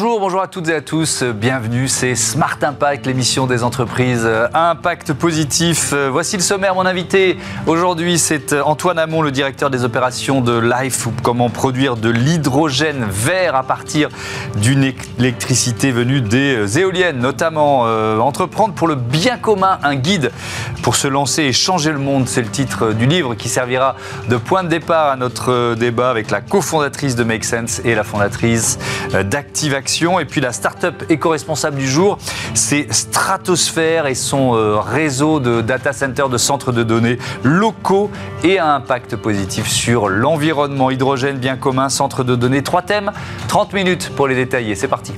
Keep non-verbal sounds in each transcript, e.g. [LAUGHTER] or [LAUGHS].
Bonjour, bonjour à toutes et à tous. Bienvenue, c'est Smart Impact, l'émission des entreprises à impact positif. Voici le sommaire. Mon invité aujourd'hui, c'est Antoine Hamon, le directeur des opérations de Life, ou comment produire de l'hydrogène vert à partir d'une électricité venue des éoliennes, notamment euh, entreprendre pour le bien commun, un guide pour se lancer et changer le monde. C'est le titre du livre qui servira de point de départ à notre débat avec la cofondatrice de Make Sense et la fondatrice d'Active Et puis la start-up éco-responsable du jour, c'est Stratosphère et son euh, réseau de data centers, de centres de données locaux et à impact positif sur l'environnement. Hydrogène bien commun, centre de données. Trois thèmes, 30 minutes pour les détailler. C'est parti.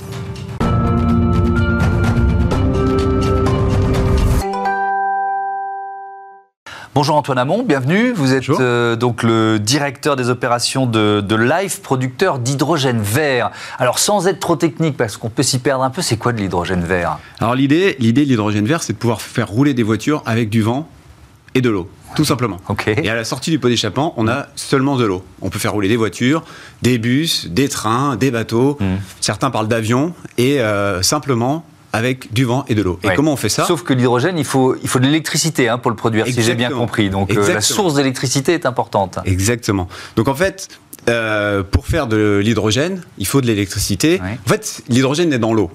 Bonjour Antoine Hamon, bienvenue. Vous êtes euh, donc le directeur des opérations de, de Life, producteur d'hydrogène vert. Alors sans être trop technique, parce qu'on peut s'y perdre un peu, c'est quoi de l'hydrogène vert? Alors l'idée, l'idée de l'hydrogène vert, c'est de pouvoir faire rouler des voitures avec du vent et de l'eau. Tout simplement. Et à la sortie du pot d'échappement, on a seulement de l'eau. On peut faire rouler des voitures, des bus, des trains, des bateaux. Hmm. Certains parlent d'avions. Et euh, simplement, avec du vent et de l'eau. Et comment on fait ça Sauf que l'hydrogène, il faut, il faut de l'électricité hein, pour le produire, si j'ai bien compris. Donc euh, la source d'électricité est importante. Exactement. Donc en fait, euh, pour faire de l'hydrogène, il faut de l'électricité. En fait, l'hydrogène est dans l'eau.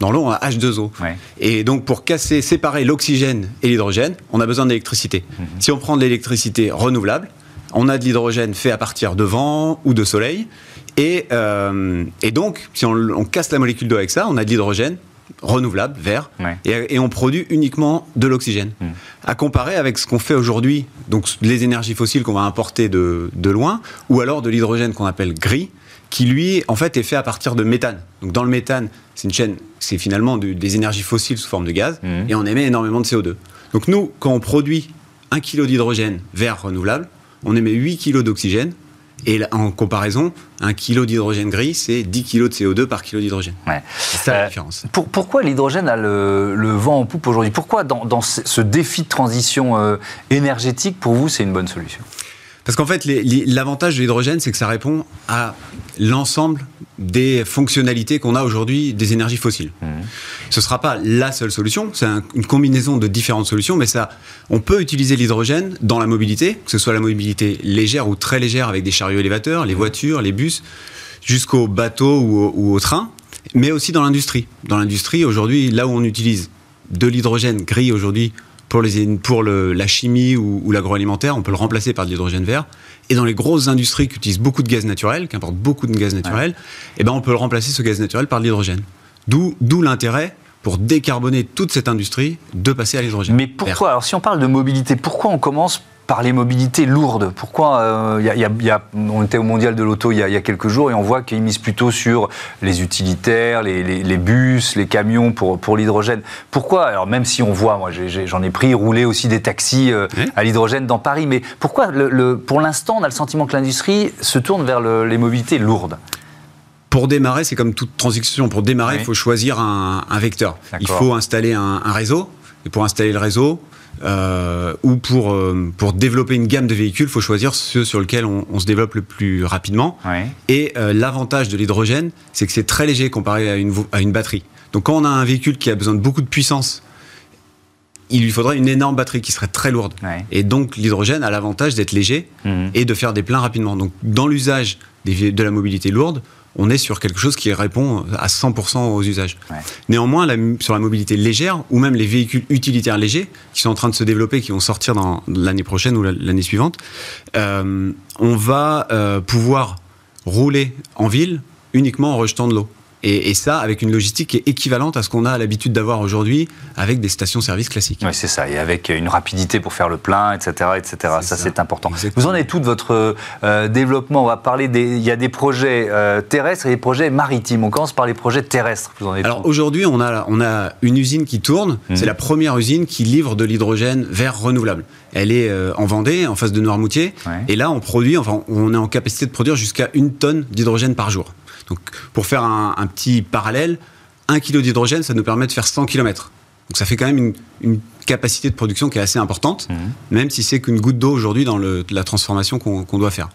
Dans l'eau, on a H2O. Et donc, pour casser, séparer l'oxygène et l'hydrogène, on a besoin d'électricité. Mhm. Si on prend de l'électricité renouvelable, on a de l'hydrogène fait à partir de vent ou de soleil. Et, euh, et donc, si on, on casse la molécule d'eau avec ça, on a de l'hydrogène renouvelable, vert, et, on produit uniquement de l'oxygène. Hmm. À comparer avec ce qu'on fait aujourd'hui, donc les énergies fossiles qu'on va importer de, loin, ou alors de l'hydrogène qu'on appelle gris, qui lui, en fait, est fait à partir de méthane. Donc dans le méthane, c'est une chaîne, c'est finalement des énergies fossiles sous forme de gaz, hmm. et on émet énormément de CO2. Donc nous, quand on produit un kilo d'hydrogène vert renouvelable, on émet 8 kg d'oxygène, et en comparaison, un kilo d'hydrogène gris, c'est 10 kg de CO2 par kilo d'hydrogène. C'est ça la euh, différence. pourquoi l'hydrogène a le, vent en poupe aujourd'hui? Pourquoi dans, ce défi de transition euh, énergétique, pour vous, c'est une bonne solution? Parce qu'en fait, l'avantage de l'hydrogène, c'est que ça répond à l'ensemble des fonctionnalités qu'on a aujourd'hui des énergies fossiles. Mmh. Ce ne sera pas la seule solution, c'est une combinaison de différentes solutions, mais ça, on peut utiliser l'hydrogène dans la mobilité, que ce soit la mobilité légère ou très légère avec des chariots élévateurs, les mmh. voitures, les bus, jusqu'aux bateaux ou, ou aux trains, mais aussi dans l'industrie. Dans l'industrie, aujourd'hui, là où on utilise de l'hydrogène gris aujourd'hui pour, les, pour le, la chimie ou, l'agroalimentaire, on peut le remplacer par de l'hydrogène vert. Et dans les grosses industries qui utilisent beaucoup de gaz naturel, qui importent beaucoup de gaz naturel, eh ben on peut le remplacer ce gaz naturel par de l'hydrogène. D'où l'intérêt pour décarboner toute cette industrie de passer à l'hydrogène. Mais pourquoi Alors si on parle de mobilité, pourquoi on commence par les mobilités lourdes? Pourquoi euh, y a, On était au mondial de l'auto il, y a quelques jours et on voit qu'ils misent plutôt sur les utilitaires, les, bus, les camions pour, pour l'hydrogène. Pourquoi Alors même si on voit, moi j'en ai, pris rouler aussi des taxis euh, à l'hydrogène dans Paris, mais pourquoi le, pour l'instant on a le sentiment que l'industrie se tourne vers les mobilités lourdes? Pour démarrer, c'est comme toute transition. Pour démarrer, il faut choisir un, vecteur. Il faut installer un, un réseau. Et pour installer le réseau, euh, ou pour, euh, pour développer une gamme de véhicules, il faut choisir ceux sur lesquels on, se développe le plus rapidement. Et euh, l'avantage de l'hydrogène, c'est que c'est très léger comparé à une, à une batterie. Donc quand on a un véhicule qui a besoin de beaucoup de puissance, il lui faudrait une énorme batterie qui serait très lourde. Et donc l'hydrogène a l'avantage d'être léger mhm. et de faire des pleins rapidement. Donc dans l'usage de la mobilité lourde, on est sur quelque chose qui répond à 100% aux usages. Néanmoins, sur la mobilité légère, ou même les véhicules utilitaires légers, qui sont en train de se développer, qui vont sortir dans l'année prochaine ou l'année suivante, euh, on va euh, pouvoir rouler en ville uniquement en rejetant de l'eau. Et, ça, avec une logistique qui est équivalente à ce qu'on a l'habitude d'avoir aujourd'hui avec des stations-service classiques. Oui, c'est ça. Et avec une rapidité pour faire le plein, etc. etc. Ça, c'est important. Vous en êtes tout de votre euh, développement? On va parler des. Il y a des projets euh, terrestres et des projets maritimes. On commence par les projets terrestres. Vous en êtes Alors aujourd'hui, on a, on a une usine qui tourne. Mhm. C'est la première usine qui livre de l'hydrogène vert renouvelable. Elle est euh, en Vendée, en face de Noirmoutier. Et là, on produit, enfin, on est en capacité de produire jusqu'à une tonne d'hydrogène par jour. Donc, pour faire un, petit parallèle, un kilo d'hydrogène, ça nous permet de faire 100 km. Donc, ça fait quand même une, capacité de production qui est assez importante, mhm. même si c'est qu'une goutte d'eau aujourd'hui dans la transformation qu'on doit faire.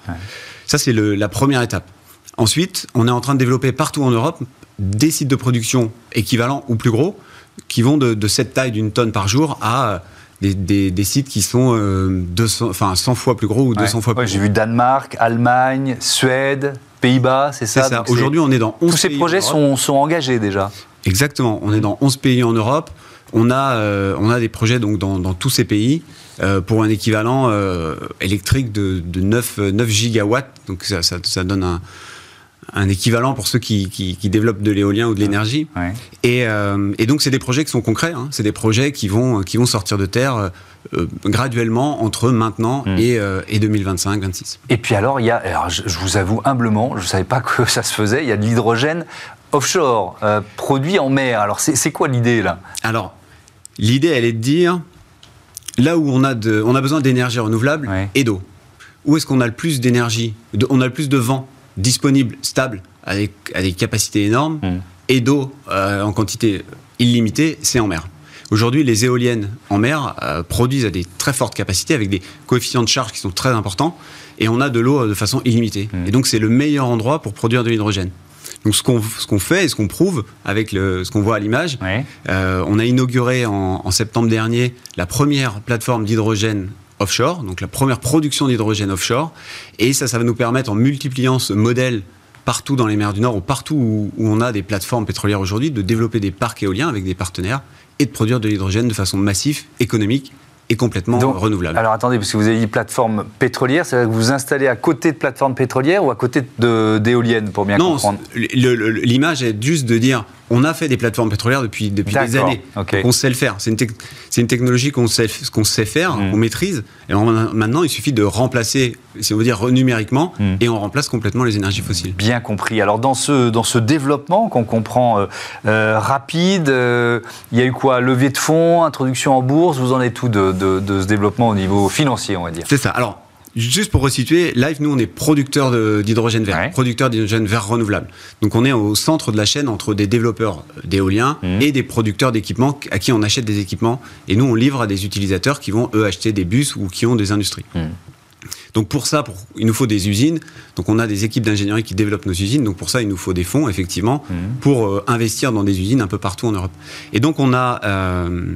Ça, c'est la première étape. Ensuite, on est en train de développer partout en Europe des sites de production équivalents ou plus gros, qui vont de, cette taille d'une tonne par jour à des, sites qui sont 200, enfin 100 fois plus gros ou 200 fois plus gros. J'ai vu Danemark, Allemagne, Suède, Pays-Bas, c'est ça, ça. Aujourd'hui, on est dans 11 Tous ces projets sont, sont, engagés déjà. Exactement. On est dans 11 pays en Europe. On a, euh, on a des projets donc, dans, dans tous ces pays euh, pour un équivalent euh, électrique de, de 9, 9, gigawatts. Donc ça, ça, ça donne un, un équivalent pour ceux qui, qui, développent de l'éolien ou de l'énergie. Et, et, donc, c'est des projets qui sont concrets. Hein. C'est des projets qui vont, qui vont sortir de terre graduellement entre maintenant hmm. et, et 2025-26. Et puis alors, il y a, alors je, je, vous avoue humblement, je ne savais pas [LAUGHS] que ça se faisait, il y a de l'hydrogène offshore, produit en mer. Alors, c'est quoi l'idée là? Alors, L'idée, elle est de dire, là où on a, de, on a besoin d'énergie renouvelable et d'eau, où est-ce qu'on a le plus d'énergie, on a le plus de vent disponible, stable, avec, des capacités énormes, hmm. et d'eau euh, en quantité illimitée, c'est en mer. Aujourd'hui, les éoliennes en mer euh, produisent à des très fortes capacités, avec des coefficients de charge qui sont très importants, et on a de l'eau de façon illimitée. Hmm. Et donc, c'est le meilleur endroit pour produire de l'hydrogène. Donc ce qu'on fait et ce qu'on prouve avec ce qu'on voit à l'image, euh, on a inauguré en, septembre dernier la première plateforme d'hydrogène offshore, donc la première production d'hydrogène offshore, et ça, ça va nous permettre en multipliant ce modèle partout dans les mers du Nord ou partout où, où on a des plateformes pétrolières aujourd'hui, de développer des parcs éoliens avec des partenaires et de produire de l'hydrogène de façon massive, économique et complètement renouvelable. Alors attendez, parce que vous avez dit plateforme pétrolière, c'est que vous vous installez à côté de plateforme pétrolière ou à côté d'éoliennes, pour bien comprendre Non, l'image est juste de dire on a fait des plateformes pétrolières depuis, depuis des années. on sait le faire. C'est une, une, technologie qu'on sait, qu'on sait faire, mm. qu'on maîtrise. Et maintenant, il suffit de remplacer, si on veut dire numériquement, mm. et on remplace complètement les énergies fossiles. Bien compris. Alors, dans ce, dans ce développement qu'on comprend euh, euh, rapide, euh, il y a eu quoi? Levée de fonds, introduction en bourse? Vous en êtes tout de, de, de ce développement au niveau financier, on va dire? C'est ça. Alors, Juste pour resituer, Live, nous, on est producteur d'hydrogène vert, producteur d'hydrogène vert renouvelable. Donc, on est au centre de la chaîne entre des développeurs d'éolien mmh. et des producteurs d'équipements à qui on achète des équipements. Et nous, on livre à des utilisateurs qui vont, eux, acheter des bus ou qui ont des industries. Mmh. Donc pour ça, il nous faut des usines. Donc on a des équipes d'ingénierie qui développent nos usines. Donc pour ça, il nous faut des fonds, effectivement, mmh. pour euh, investir dans des usines un peu partout en Europe. Et donc on a euh,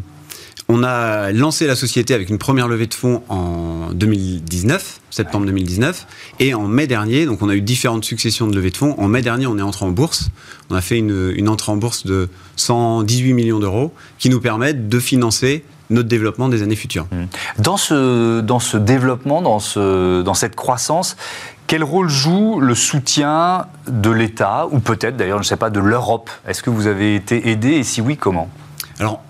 on a lancé la société avec une première levée de fonds en 2019, septembre 2019, et en mai dernier, donc on a eu différentes successions de levées de fonds. En mai dernier, on est entré en bourse. On a fait une, entrée en bourse de 118 millions d'euros qui nous permettent de financer notre développement des années futures. Mmh. Dans ce, dans ce développement, dans, ce, dans cette croissance, quel rôle joue le soutien de l'État, ou peut-être d'ailleurs, je ne sais pas, de l'Europe? Est-ce que vous avez été aidé et si oui, comment? Alors,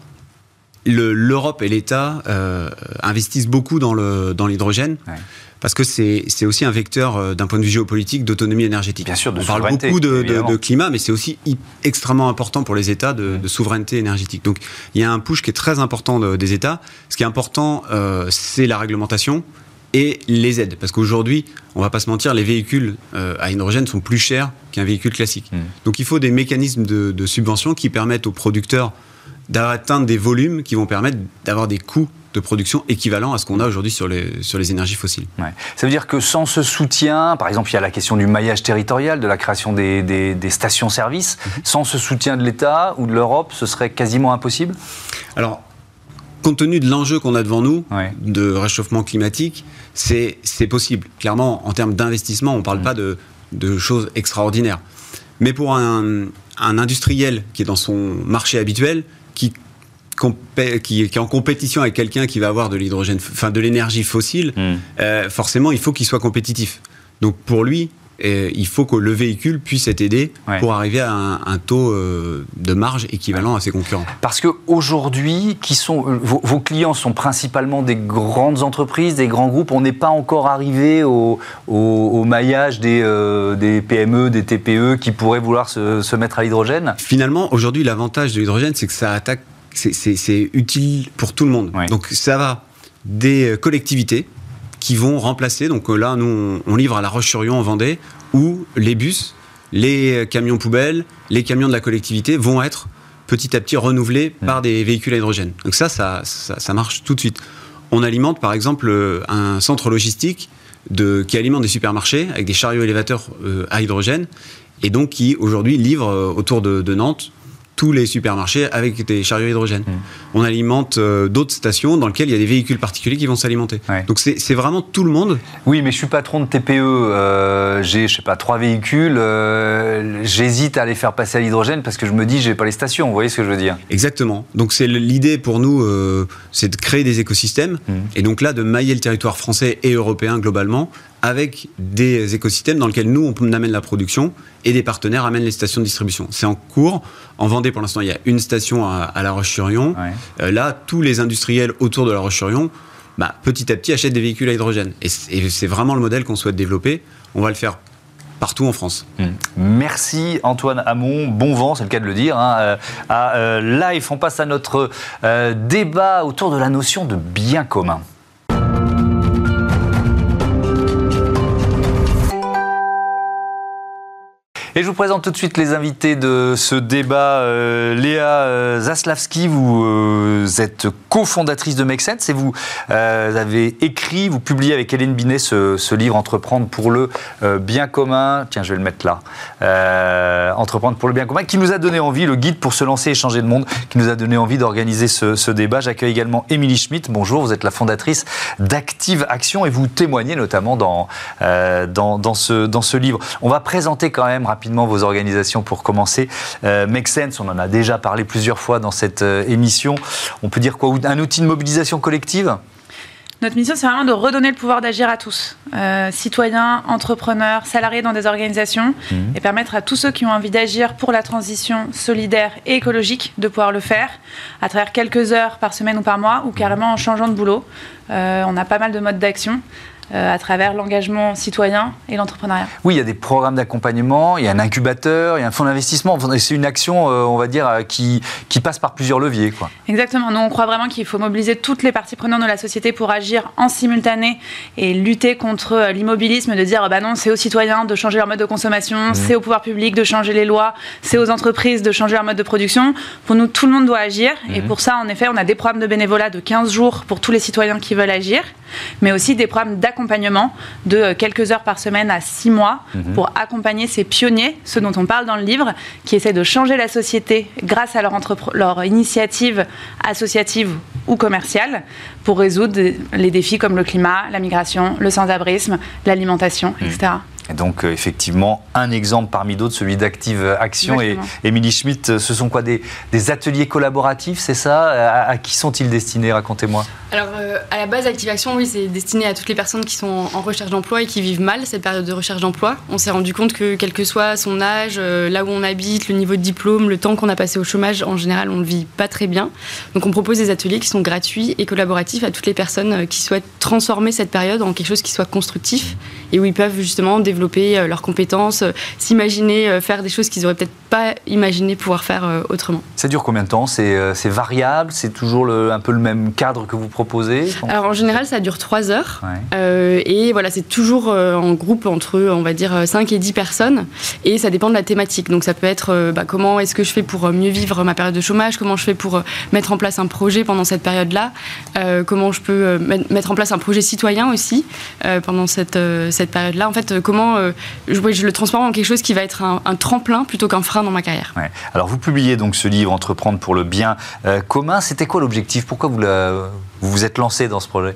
l'Europe et l'État euh, investissent beaucoup dans l'hydrogène. Dans Parce que c'est aussi un vecteur euh, d'un point de vue géopolitique d'autonomie énergétique. Bien sûr, On parle beaucoup de, de, climat, mais c'est aussi extrêmement important pour les États de, souveraineté énergétique. Donc il y a un push qui est très important des États. Ce qui est important, euh, c'est la réglementation et les aides. Parce qu'aujourd'hui, on va pas se mentir, les véhicules à hydrogène sont plus chers qu'un véhicule classique. Hmm. Donc il faut des mécanismes de, de subvention qui permettent aux producteurs d'atteindre des volumes qui vont permettre d'avoir des coûts de production équivalents à ce qu'on a aujourd'hui sur les, sur les énergies fossiles. Ça veut dire que sans ce soutien, par exemple, il y a la question du maillage territorial, de la création des, des, stations-service, mhm. sans ce soutien de l'État ou de l'Europe, ce serait quasiment impossible? Alors, compte tenu de l'enjeu qu'on a devant nous, de réchauffement climatique, c'est possible. Clairement, en termes d'investissement, on ne parle mhm. pas de, de choses extraordinaires. Mais pour un, un industriel qui est dans son marché habituel, qui, qui, est en compétition avec quelqu'un qui va avoir de l'hydrogène, enfin de l'énergie fossile, hmm. euh, forcément, il faut qu'il soit compétitif. Donc pour lui, euh, il faut que le véhicule puisse être aidé pour arriver à un, taux euh, de marge équivalent à ses concurrents. Parce qu'aujourd'hui, qui sont vos, clients sont principalement des grandes entreprises, des grands groupes. On n'est pas encore arrivé au, maillage des, des, PME, des TPE qui pourraient vouloir se, se mettre à l'hydrogène. Finalement, aujourd'hui, l'avantage de l'hydrogène, c'est que ça attaque c'est utile pour tout le monde. Donc ça va des collectivités qui vont remplacer, donc là nous on, livre à La Roche-sur-Yon en Vendée, où les bus, les camions poubelles, les camions de la collectivité vont être petit à petit renouvelés par des véhicules à hydrogène. Donc ça ça, ça, marche tout de suite. On alimente par exemple un centre logistique de, qui alimente des supermarchés avec des chariots élévateurs euh, à hydrogène et donc qui aujourd'hui livre autour de Nantes tous les supermarchés avec des chariots hydrogène. Mmh. On alimente euh, d'autres stations dans lesquelles il y a des véhicules particuliers qui vont s'alimenter. Donc c'est vraiment tout le monde. Oui, mais je suis patron de TPE, euh, j'ai, je sais pas, trois véhicules, euh, j'hésite à les faire passer à l'hydrogène parce que je me dis, j'ai pas les stations, vous voyez ce que je veux dire? Exactement. Donc c'est l'idée pour nous, c'est de créer des écosystèmes, mmh. et donc là, de mailler le territoire français et européen globalement avec des écosystèmes dans lesquels nous, on amène la production et des partenaires amènent les stations de distribution. C'est en cours. En Vendée, pour l'instant, il y a une station à, La Roche-sur-Yon. Euh, là, tous les industriels autour de La Roche-sur-Yon, bah, petit à petit, achètent des véhicules à hydrogène. Et c'est vraiment le modèle qu'on souhaite développer. On va le faire partout en France. Hmm. Merci Antoine Hamon, bon vent, c'est le cas de le dire, hein, euh, à euh, Live. On passe à notre débat autour de la notion de bien commun. Et je vous présente tout de suite les invités de ce débat. Euh, Léa euh, Zaslavski, vous euh, êtes cofondatrice de Make Sense et vous avez écrit, vous publiez avec Hélène Binet ce, livre Entreprendre pour le bien commun. Tiens, je vais le mettre là. Entreprendre pour le bien commun, qui nous a donné envie, le guide pour se lancer et changer de monde, qui nous a donné envie d'organiser ce, débat. J'accueille également Émilie Schmitt. Bonjour, vous êtes la fondatrice d'Active Action et vous témoignez notamment dans, dans, dans, ce, dans ce livre. On va présenter quand même rapidement rapidement vos organisations pour commencer. Euh, Make Sense, on en a déjà parlé plusieurs fois dans cette euh, émission. On peut dire quoi Un outil de mobilisation collective? Notre mission, c'est vraiment de redonner le pouvoir d'agir à tous, euh, citoyens, entrepreneurs, salariés dans des organisations, mmh. et permettre à tous ceux qui ont envie d'agir pour la transition solidaire et écologique de pouvoir le faire à travers quelques heures par semaine ou par mois, ou carrément en changeant de boulot. on a pas mal de modes d'action. Euh, à travers l'engagement citoyen et l'entrepreneuriat. Oui, il y a des programmes d'accompagnement, il y a un incubateur, il y a un fonds d'investissement. C'est une action, euh, on va dire, euh, qui, qui passe par plusieurs leviers. Quoi. Exactement. Nous, on croit vraiment qu'il faut mobiliser toutes les parties prenantes de la société pour agir en simultané et lutter contre l'immobilisme de dire bah non, c'est aux citoyens de changer leur mode de consommation, mmh. c'est au pouvoir public de changer les lois, c'est aux entreprises de changer leur mode de production. Pour nous, tout le monde doit agir. Et mmh. pour ça, en effet, on a des programmes de bénévolat de 15 jours pour tous les citoyens qui veulent agir, mais aussi des programmes d'accompagnement accompagnement de euh, quelques heures par semaine à six mois mhm. pour accompagner ces pionniers, ceux dont on parle dans le livre, qui essaient de changer la société grâce à leur, leur initiative associative ou commerciale pour résoudre les défis comme le climat, la migration, le sans-abrisme, l'alimentation, etc. Et donc, euh, effectivement, un exemple parmi d'autres, celui d'Active Action. Et Émilie Schmitt, euh, ce sont quoi des, ateliers collaboratifs, c'est ça? À, qui sont-ils destinés? Racontez-moi. Alors, euh, à la base, Active Action, oui, c'est destiné à toutes les personnes qui sont en recherche d'emploi et qui vivent mal cette période de recherche d'emploi. On s'est rendu compte que, quel que soit son âge, là où on habite, le niveau de diplôme, le temps qu'on a passé au chômage, en général, on ne vit pas très bien. Donc, on propose des ateliers qui sont gratuits et collaboratifs à toutes les personnes qui souhaitent transformer cette période en quelque chose qui soit constructif et où ils peuvent justement développer euh, leurs compétences, euh, s'imaginer euh, faire des choses qu'ils n'auraient peut-être pas imaginé pouvoir faire autrement. Ça dure combien de temps? C'est variable? C'est toujours un peu le même cadre que vous proposez Alors en général, ça dure 3 heures. et voilà, c'est toujours en groupe entre, on va dire, 5 et 10 personnes. Et ça dépend de la thématique. Donc ça peut être bah, comment est-ce que je fais pour mieux vivre ma période de chômage? Comment je fais pour mettre en place un projet pendant cette période-là? Comment je peux mettre en place un projet citoyen aussi pendant cette, cette période-là. En fait, comment euh, je, le transforme en quelque chose qui va être un, tremplin plutôt qu'un frein dans ma carrière. Alors, vous publiez donc ce livre Entreprendre pour le bien euh, commun. C'était quoi l'objectif? Pourquoi vous vous êtes lancé dans ce projet?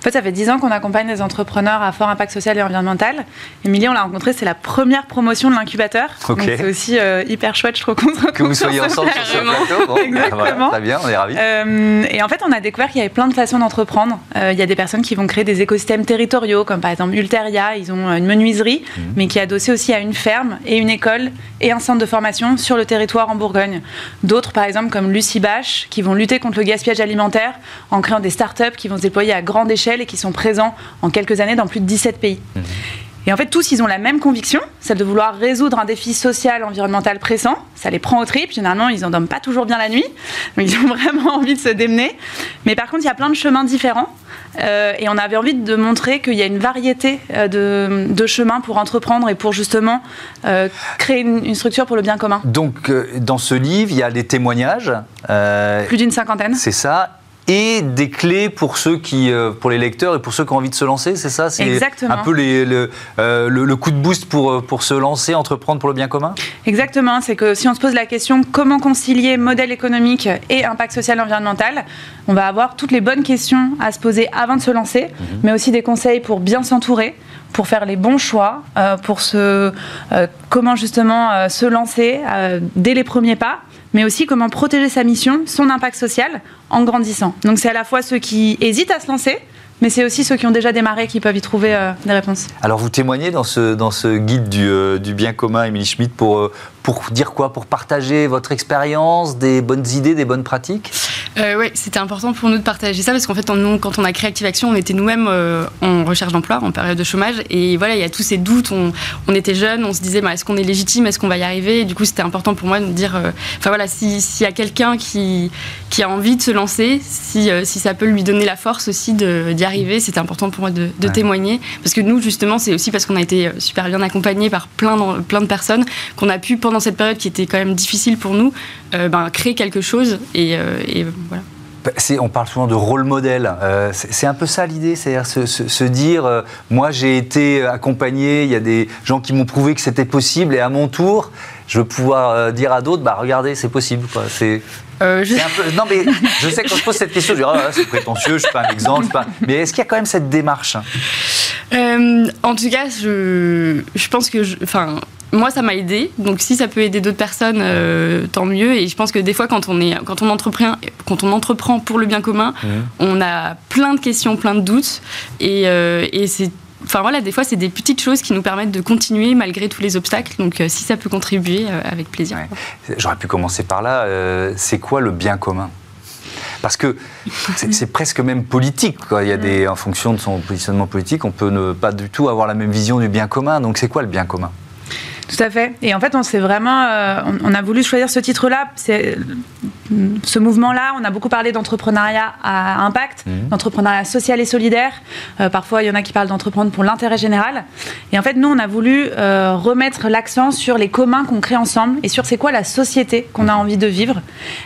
En fait, ça fait 10 ans qu'on accompagne des entrepreneurs à fort impact social et environnemental. Émilie, on l'a rencontré, c'est la première promotion de l'incubateur. c'est aussi euh, hyper chouette, je trouve, Que vous soyez ensemble sur ce plateau. [LAUGHS] Exactement. très bien, on est ravis. Euh, et en fait, on a découvert qu'il y avait plein de façons d'entreprendre. Euh, il y a des personnes qui vont créer des écosystèmes territoriaux, comme par exemple Ulteria, ils ont une menuiserie, mhm. mais qui est adossée aussi à une ferme et une école et un centre de formation sur le territoire en Bourgogne. D'autres, par exemple, comme Lucie Bache, qui vont lutter contre le gaspillage alimentaire en créant des startups qui vont se déployer à grande échelle et qui sont présents en quelques années dans plus de 17 pays. Mhm. Et en fait, tous, ils ont la même conviction, celle de vouloir résoudre un défi social, environnemental pressant. Ça les prend au trip. Généralement, ils n'en dorment pas toujours bien la nuit. Mais ils ont [LAUGHS] vraiment envie de se démener. Mais par contre, il y a plein de chemins différents. Euh, et on avait envie de montrer qu'il y a une variété euh, de, chemins pour entreprendre et pour justement euh, créer une, une, structure pour le bien commun. Donc, dans ce livre, il y a des témoignages. Plus d'une cinquantaine. C'est ça et des clés pour ceux qui, euh, pour les lecteurs et pour ceux qui ont envie de se lancer, c'est ça? C'est un peu les, le, le, coup de boost pour, pour se lancer, entreprendre pour le bien commun? Exactement, c'est que si on se pose la question comment concilier modèle économique et impact social et environnemental, on va avoir toutes les bonnes questions à se poser avant de se lancer, mhm. mais aussi des conseils pour bien s'entourer pour faire les bons choix, euh, pour se, euh, comment justement euh, se lancer dès les premiers pas, mais aussi comment protéger sa mission, son impact social en grandissant. Donc c'est à la fois ceux qui hésitent à se lancer, mais c'est aussi ceux qui ont déjà démarré qui peuvent y trouver des réponses. Alors vous témoignez dans ce, guide du, du bien commun, Émilie Schmidt, pour, pour dire quoi? Pour partager votre expérience, des bonnes idées, des bonnes pratiques? Euh, Oui, c'était important pour nous de partager ça parce qu'en fait, on, quand on a créé Active Action, on était nous-mêmes euh, en recherche d'emploi, en période de chômage. Et voilà, il y a tous ces doutes. On, on était jeunes, on se disait bah, est-ce qu'on est légitime? Est-ce qu'on va y arriver? Et Du coup, c'était important pour moi de me dire euh, enfin voilà, s'il y a quelqu'un qui, qui a envie de se lancer, si, si ça peut lui donner la force aussi d'y arriver, c'était important pour moi de, témoigner. Parce que nous, justement, c'est aussi parce qu'on a été super bien accompagnés par plein, plein de personnes qu'on a pu, pendant cette période qui était quand même difficile pour nous, ben, créer quelque chose et, et voilà. Bah, on parle souvent de rôle modèle. Euh, c'est un peu ça l'idée, c'est-à-dire se, dire, euh, moi j'ai été accompagné, il y a des gens qui m'ont prouvé que c'était possible, et à mon tour, je veux pouvoir euh, dire à d'autres, bah regardez, c'est possible. C'est non mais je sais que quand je pose cette question, je dis, oh, c'est prétentieux, je suis pas un exemple. Mais est-ce qu'il y a quand même cette démarche En tout cas, je, je pense que, enfin moi, ça m'a aidé. Donc, si ça peut aider d'autres personnes, euh, tant mieux. Et je pense que des fois, quand on, est, quand on, entreprend, quand on entreprend pour le bien commun, mmh. on a plein de questions, plein de doutes. Et, euh, et c'est Enfin voilà, des fois, c'est des petites choses qui nous permettent de continuer malgré tous les obstacles. Donc, euh, si ça peut contribuer, avec plaisir. J'aurais pu commencer par là. c'est quoi le bien commun? Parce que [LAUGHS] c'est presque même politique. Il y a des, en fonction de son positionnement politique, on peut ne pas du tout avoir la même vision du bien commun. Donc c'est quoi le bien commun? Tout à fait. Et en fait, on s'est vraiment, euh, on, a voulu choisir ce titre-là. Ce mouvement-là. On a beaucoup parlé d'entrepreneuriat à impact, mmh. d'entrepreneuriat social et solidaire. Euh, parfois, il y en a qui parlent d'entreprendre pour l'intérêt général. Et en fait, nous, on a voulu euh, remettre l'accent sur les communs qu'on crée ensemble et sur c'est quoi la société qu'on a envie de vivre.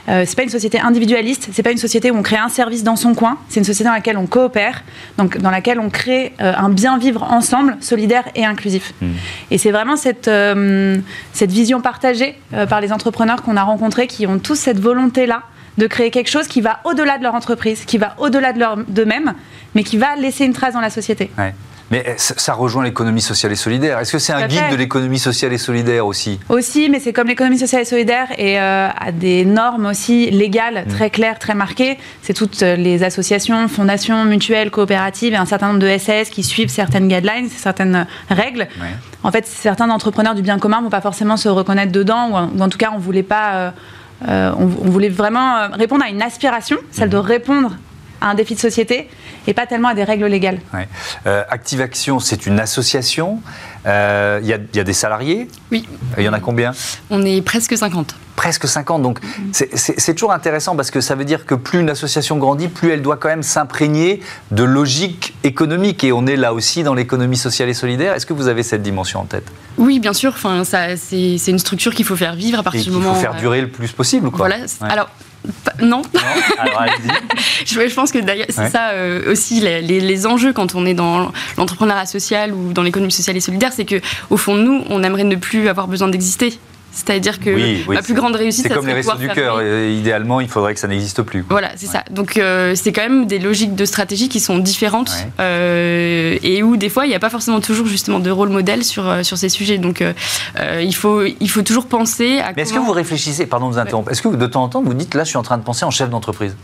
c'est pas une société individualiste. C'est pas une société où on crée un service dans son coin. C'est une société dans laquelle on coopère, donc dans laquelle on crée un bien vivre ensemble, solidaire et inclusif. Mmh. Et c'est vraiment cette euh, cette vision partagée euh, par les entrepreneurs qu'on a rencontrés qui ont tous cette volonté-là de créer quelque chose qui va au-delà de leur entreprise, qui va au-delà d'eux-mêmes, mais qui va laisser une trace dans la société. Mais eh, ça rejoint l'économie sociale et solidaire. Est-ce que c'est un guide de l'économie sociale et solidaire aussi? Aussi, mais c'est comme l'économie sociale et solidaire et euh, a des normes aussi légales mm. très claires, très marquées. C'est toutes les associations, fondations, mutuelles, coopératives et un certain nombre de SAS qui suivent certaines guidelines, certaines règles en fait, certains entrepreneurs du bien commun ne vont pas forcément se reconnaître dedans, ou, en tout cas, on voulait pas. Euh, euh, on, voulait vraiment euh, répondre à une aspiration, celle de répondre à un défi de société et pas tellement à des règles légales. Active Action, c'est une association. Il y, y, a des salariés Oui. Il y en a combien? On est presque 50 presque 50. Donc c'est toujours intéressant parce que ça veut dire que plus une association grandit, plus elle doit quand même s'imprégner de logique économique. Et on est là aussi dans l'économie sociale et solidaire. Est-ce que vous avez cette dimension en tête? Oui, bien sûr. Enfin, c'est une structure qu'il faut faire vivre à partir du moment. Il faut faire durer le plus possible. Quoi. Voilà. Alors, non. Alors, [LAUGHS] je, je, pense que d'ailleurs, c'est ça euh, aussi les, les, enjeux quand on est dans l'entrepreneuriat social ou dans l'économie sociale et solidaire, c'est que au fond, nous, on aimerait ne plus avoir besoin d'exister. C'est-à-dire que ma plus grande réussite, c'est comme les restos du cœur. Idéalement, il faudrait que ça n'existe plus. Voilà, c'est ça. Donc euh, c'est quand même des logiques de stratégie qui sont différentes euh, et où des fois il n'y a pas forcément toujours justement de rôle modèle sur euh, sur ces sujets. Donc il faut il faut toujours penser à. Mais est-ce que vous réfléchissez, pardon de vous interrompre, est-ce que de temps en temps vous dites là je suis en train de penser en chef d'entreprise?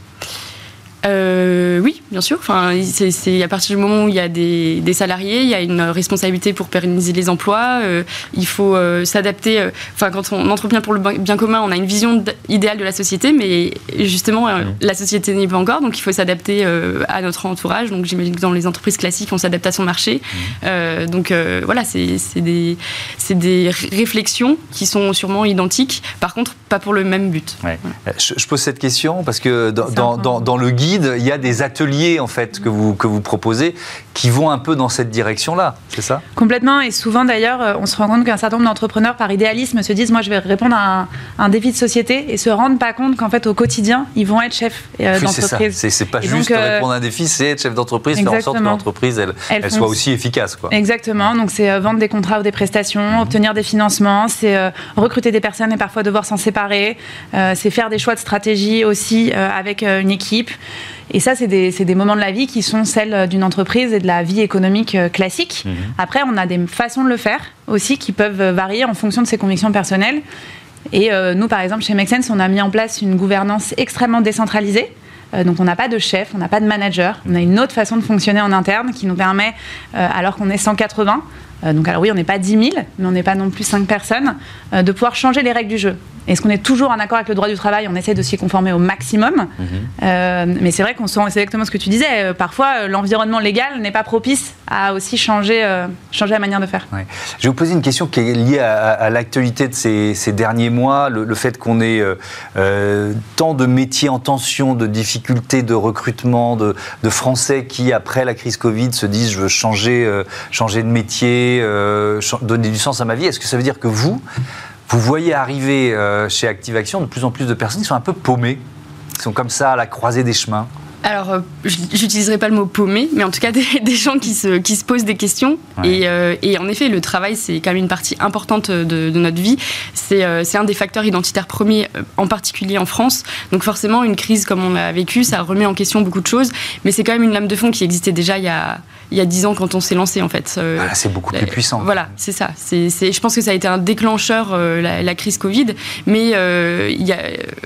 Euh, oui, bien sûr. Enfin, c'est à partir du moment où il y a des, salariés, il y a une responsabilité pour pérenniser les emplois. Euh, il faut euh, s'adapter. Enfin, quand on entreprend pour le bien commun, on a une vision idéale de la société, mais justement, la société n'est pas encore, donc il faut s'adapter à notre entourage. Donc, j'imagine que dans les entreprises classiques, on s'adapte à son marché. donc, voilà, c'est des, des réflexions qui sont sûrement identiques. Par contre, pas pour le même but. Je, pose cette question parce que dans, dans, dans le guide il y a des ateliers en fait que vous, que vous proposez qui vont un peu dans cette direction-là, c'est ça? Complètement, et souvent d'ailleurs, euh, on se rend compte qu'un certain nombre d'entrepreneurs, par idéalisme, se disent moi je vais répondre à un, défi de société, et se rendent pas compte qu'en fait au quotidien ils vont être chefs d'entreprise. C'est pas juste répondre à un défi, c'est être chef d'entreprise, faire en sorte que l'entreprise elle, elle, soit aussi efficace. Quoi. Exactement. Donc c'est vendre des contrats ou des prestations, mhm. obtenir des financements, c'est recruter des personnes et parfois devoir s'en séparer, c'est faire des choix de stratégie aussi avec une équipe. Et ça, c'est des, des, moments de la vie qui sont celles d'une entreprise et de la vie économique euh, classique. Mhm. Après, on a des façons de le faire aussi qui peuvent varier en fonction de ses convictions personnelles. Et euh, nous, par exemple, chez Make Sense, on a mis en place une gouvernance extrêmement décentralisée. Euh, donc on n'a pas de chef, on n'a pas de manager, on a une autre façon de fonctionner en interne qui nous permet, alors qu'on est 180, donc alors oui, on n'est pas 10 000, mais on n'est pas non plus 5 personnes, de pouvoir changer les règles du jeu. Est-ce qu'on est toujours en accord avec le droit du travail? On essaie de s'y conformer au maximum. Mhm. Euh, mais c'est vrai qu'on sent, exactement ce que tu disais, euh, parfois euh, l'environnement légal n'est pas propice à aussi changer, changer la manière de faire. Je vais vous poser une question qui est liée à, l'actualité de ces, derniers mois, le, fait qu'on ait tant de métiers en tension, de difficultés de recrutement, de, Français qui, après la crise Covid, se disent je veux changer, changer de métier, donner du sens à ma vie. Est-ce que ça veut dire que vous, vous voyez arriver euh, chez Active Action de plus en plus de personnes qui sont un peu paumées, qui sont comme ça à la croisée des chemins? Alors, euh, j'utiliserai pas le mot paumé, mais en tout cas [LAUGHS] des, gens qui se, qui se, posent des questions. Euh, et, en effet, le travail, c'est quand même une partie importante de, notre vie. C'est un des facteurs identitaires premiers, en particulier en France. Donc forcément, une crise comme on l'a vécu, ça remet en question beaucoup de choses. Mais c'est quand même une lame de fond qui existait déjà il y a, il y a 10 ans quand on s'est lancé en fait. Euh, ah, c'est beaucoup plus puissant. Voilà, c'est ça. C'est, je pense que ça a été un déclencheur, euh, la, crise Covid. Mais euh, il y a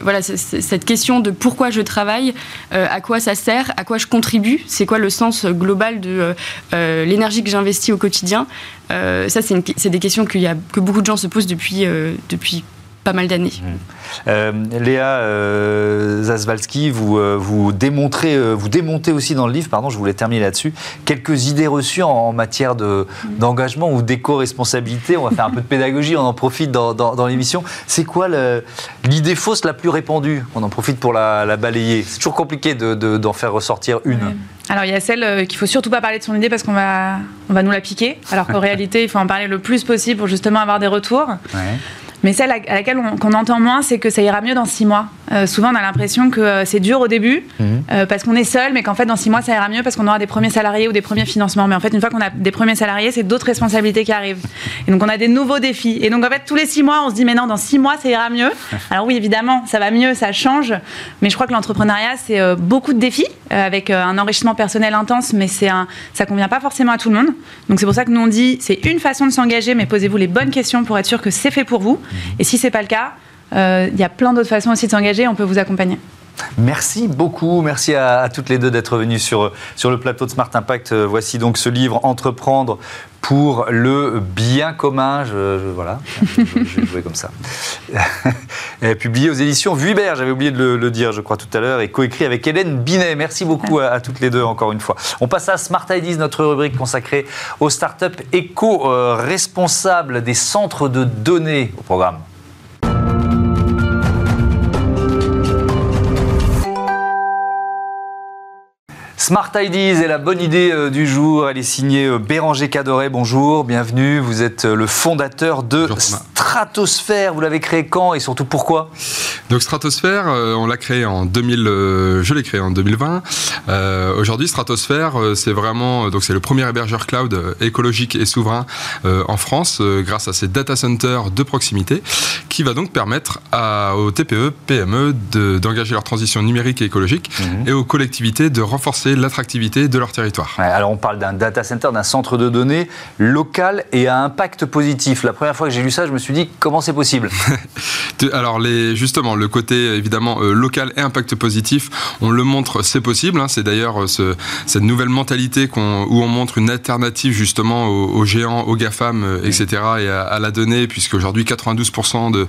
voilà, cette question de pourquoi je travaille, à quoi ça sert, à quoi je contribue, c'est quoi le sens global de l'énergie que j'investis au quotidien. ça, c'est, des questions qu'il y a, que beaucoup de gens se posent depuis, depuis pas mal d'années. Euh, Léa euh, Zasvalski, vous, euh, vous, démontrez, vous démontez aussi dans le livre, pardon, je voulais terminer là-dessus, quelques idées reçues en, matière mmh. d'engagement ou d'éco-responsabilité. On va faire un peu de pédagogie, on en profite dans, dans, l'émission. C'est quoi l'idée fausse la plus répandue? On en profite pour la, balayer. C'est toujours compliqué d'en de, faire ressortir une. Alors il y a celle qu'il faut surtout pas parler de son idée parce qu'on va, on va nous la piquer, alors qu'en [LAUGHS] réalité il faut en parler le plus possible pour justement avoir des retours. Ouais. Mais celle à laquelle on, qu'on entend moins, c'est que ça ira mieux dans six mois. Euh, souvent, on a l'impression que euh, c'est dur au début mhm. euh, parce qu'on est seul, mais qu'en fait, dans six mois, ça ira mieux parce qu'on aura des premiers salariés ou des premiers financements. Mais en fait, une fois qu'on a des premiers salariés, c'est d'autres responsabilités qui arrivent. Et donc, on a des nouveaux défis. Et donc, en fait, tous les six mois, on se dit, mais non, dans six mois, ça ira mieux. [LAUGHS] Alors oui, évidemment, ça va mieux, ça change. Mais je crois que l'entrepreneuriat, c'est beaucoup de défis avec un enrichissement personnel intense, mais c'est un, ça convient pas forcément à tout le monde. Donc, c'est pour ça que nous on dit, c'est une façon de s'engager, mais posez-vous les bonnes questions pour être sûr que c'est fait pour vous. Mhm. Et si c'est pas le cas, il y a plein d'autres façons aussi de s'engager, on peut vous accompagner. Merci beaucoup, merci à, toutes les deux d'être venues sur, sur le plateau de Smart Impact. Euh, voici donc ce livre Entreprendre pour le bien commun. Je, voilà, je, vais jouer comme ça. [LAUGHS] Publié aux éditions Vuibert, j'avais oublié de le, dire, je crois, tout à l'heure, et coécrit avec Hélène Binet. Merci beaucoup à, toutes les deux, encore une fois. On passe à Smart Ideas, notre rubrique consacrée aux startups éco-responsables des centres de données au programme. Smart Ideas est la bonne idée euh, du jour. Elle est signée euh, Béranger Cadoret. Bonjour, bienvenue. Vous êtes euh, le fondateur de Stratosphère. Vous l'avez créé quand et surtout pourquoi? Donc Stratosphère, on l'a créé en 2000. je l'ai créé en 2020. Aujourd'hui, Stratosphère, c'est vraiment donc c'est le premier hébergeur cloud écologique et souverain en France, grâce à ses data centers de proximité, qui va donc permettre à, aux TPE, PME d'engager leur transition numérique et écologique mhm. et aux collectivités de renforcer l'attractivité de leur territoire. alors on parle d'un data center, d'un centre de données local et à impact positif. La première fois que j'ai lu ça, je me suis dit comment c'est possible? [LAUGHS] Alors les, justement, le côté évidemment euh, local et impact positif, on le montre, c'est possible. Hein. c'est d'ailleurs euh, ce, cette nouvelle mentalité où on montre une alternative justement aux, géants, aux GAFAM, euh, etc. et à, la donnée, puisque aujourd'hui 92% de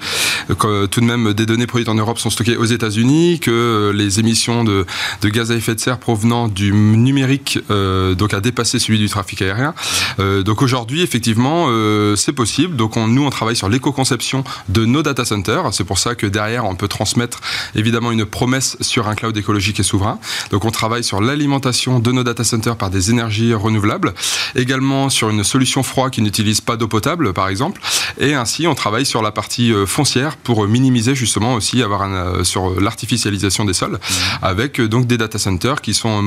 tout de même des données produites en Europe sont stockées aux États-Unis, que les émissions de, de gaz à effet de serre provenant du numérique donc a dépassé celui du trafic aérien. donc aujourd'hui, effectivement, c'est possible. Donc nous, on travaille sur l'éco-conception de nos data centers. C'est pour ça que derrière, on peut transmettre évidemment une promesse sur un cloud écologique et souverain. Donc on travaille sur l'alimentation de nos data centers par des énergies renouvelables, également sur une solution froid qui n'utilise pas d'eau potable, par exemple. Et ainsi, on travaille sur la partie foncière pour minimiser justement aussi avoir un, sur l'artificialisation des sols, mmh. avec donc des data centers qui sont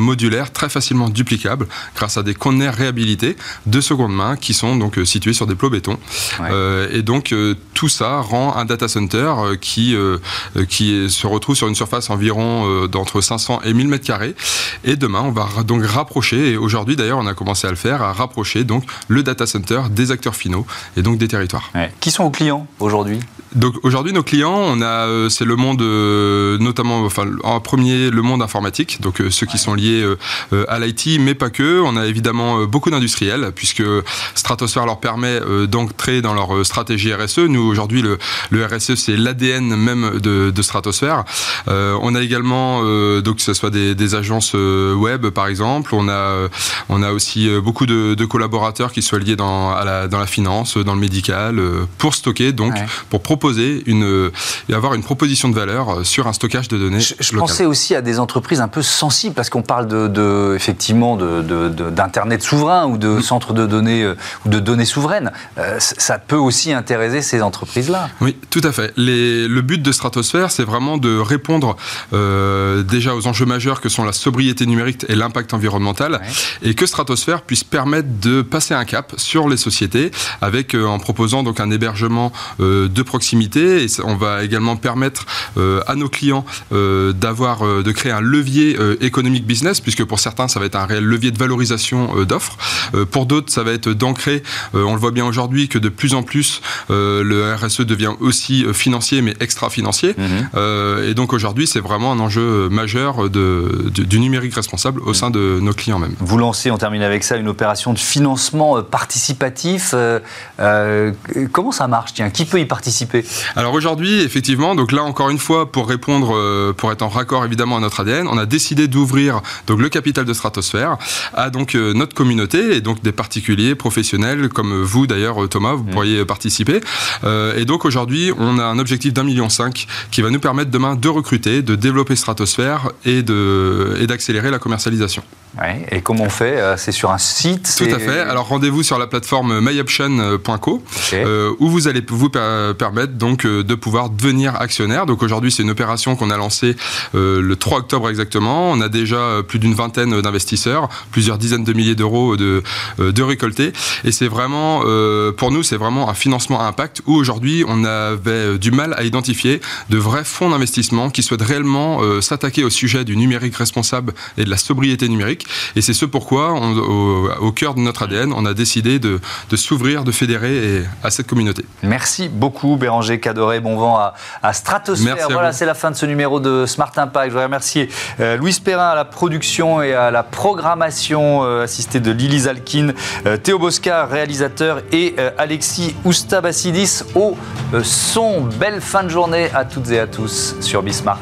très facilement duplicables, grâce à des conteneurs réhabilités de seconde main qui sont donc situés sur des plots béton. et donc tout ça rend un data center qui, qui se retrouve sur une surface environ d'entre 500 et 1000 mètres carrés. Et demain, on va donc rapprocher, et aujourd'hui d'ailleurs, on a commencé à le faire, à rapprocher donc le data center des acteurs finaux et donc des territoires. Qui sont vos clients aujourd'hui? Donc aujourd'hui, nos clients, on a, euh, c'est le monde, euh, notamment, enfin, en premier, le monde informatique, donc euh, ceux qui sont liés à l'IT, mais pas que. On a évidemment beaucoup d'industriels, puisque Stratosphere leur permet d'entrer dans leur stratégie RSE. Nous, aujourd'hui, le, le, RSE, c'est l'ADN même de, de Stratosphere. on a également, donc, que ce soit des, des, agences web, par exemple. On a, on a aussi beaucoup de, de collaborateurs qui soient liés dans, à la, dans la finance, dans le médical, pour stocker, donc, pour proposer proposer une, et avoir une proposition de valeur euh, sur un stockage de données. Je, pensais aussi à des entreprises un peu sensibles, parce qu'on parle de, effectivement d'internet souverain ou de centres de données euh, ou de données souveraines. Euh, ça peut aussi intéresser ces entreprises-là. Oui, tout à fait. Les, le but de Stratosphere, c'est vraiment de répondre déjà aux enjeux majeurs que sont la sobriété numérique et l'impact environnemental, et que Stratosphere puisse permettre de passer un cap sur les sociétés avec en proposant donc un hébergement de proximité et on va également permettre euh, à nos clients euh, d'avoir, euh, de créer un levier économique business, puisque pour certains, ça va être un réel levier de valorisation d'offres. pour d'autres, ça va être d'ancrer, on le voit bien aujourd'hui, que de plus en plus, le RSE devient aussi financier, mais extra-financier. Mhm. et donc aujourd'hui, c'est vraiment un enjeu majeur de, du numérique responsable au sein de nos clients même. Vous lancez, on termine avec ça, une opération de financement participatif. comment ça marche? Tiens, qui peut y participer? Alors aujourd'hui, effectivement, donc là encore une fois, pour répondre, euh, pour être en raccord évidemment à notre ADN, on a décidé d'ouvrir donc le capital de Stratosphère à donc euh, notre communauté et donc des particuliers, professionnels comme vous d'ailleurs euh, Thomas, vous mmh. pourriez participer. et donc aujourd'hui, on a un objectif d'un million cinq qui va nous permettre demain de recruter, de développer Stratosphère et de et d'accélérer la commercialisation. et comment on fait C'est sur un site Tout à fait. Alors rendez-vous sur la plateforme myoption.co où vous allez vous permettre donc euh, de pouvoir devenir actionnaire. Donc aujourd'hui, c'est une opération qu'on a lancée euh, le 3 octobre exactement. On a déjà euh, plus d'une vingtaine d'investisseurs, plusieurs dizaines de milliers d'euros de, de récoltés. Et c'est vraiment, pour nous, c'est vraiment un financement à impact où aujourd'hui, on avait du mal à identifier de vrais fonds d'investissement qui souhaitent réellement s'attaquer au sujet du numérique responsable et de la sobriété numérique. Et c'est ce pourquoi, au, cœur de notre ADN, on a décidé de, s'ouvrir, de fédérer à cette communauté. Merci beaucoup, Béranger Cadoré. Bon vent à, à Stratosphère. voilà, c'est la fin de ce numéro de Smart Impact. Je voudrais remercier euh, Louis Perrin à la production et à la programmation, euh, assisté de Lily Zalkin, euh, Théo Bosca, réalisateur, et Alexis Oustabassidis au son. Belle fin de journée à toutes et à tous sur Bismart.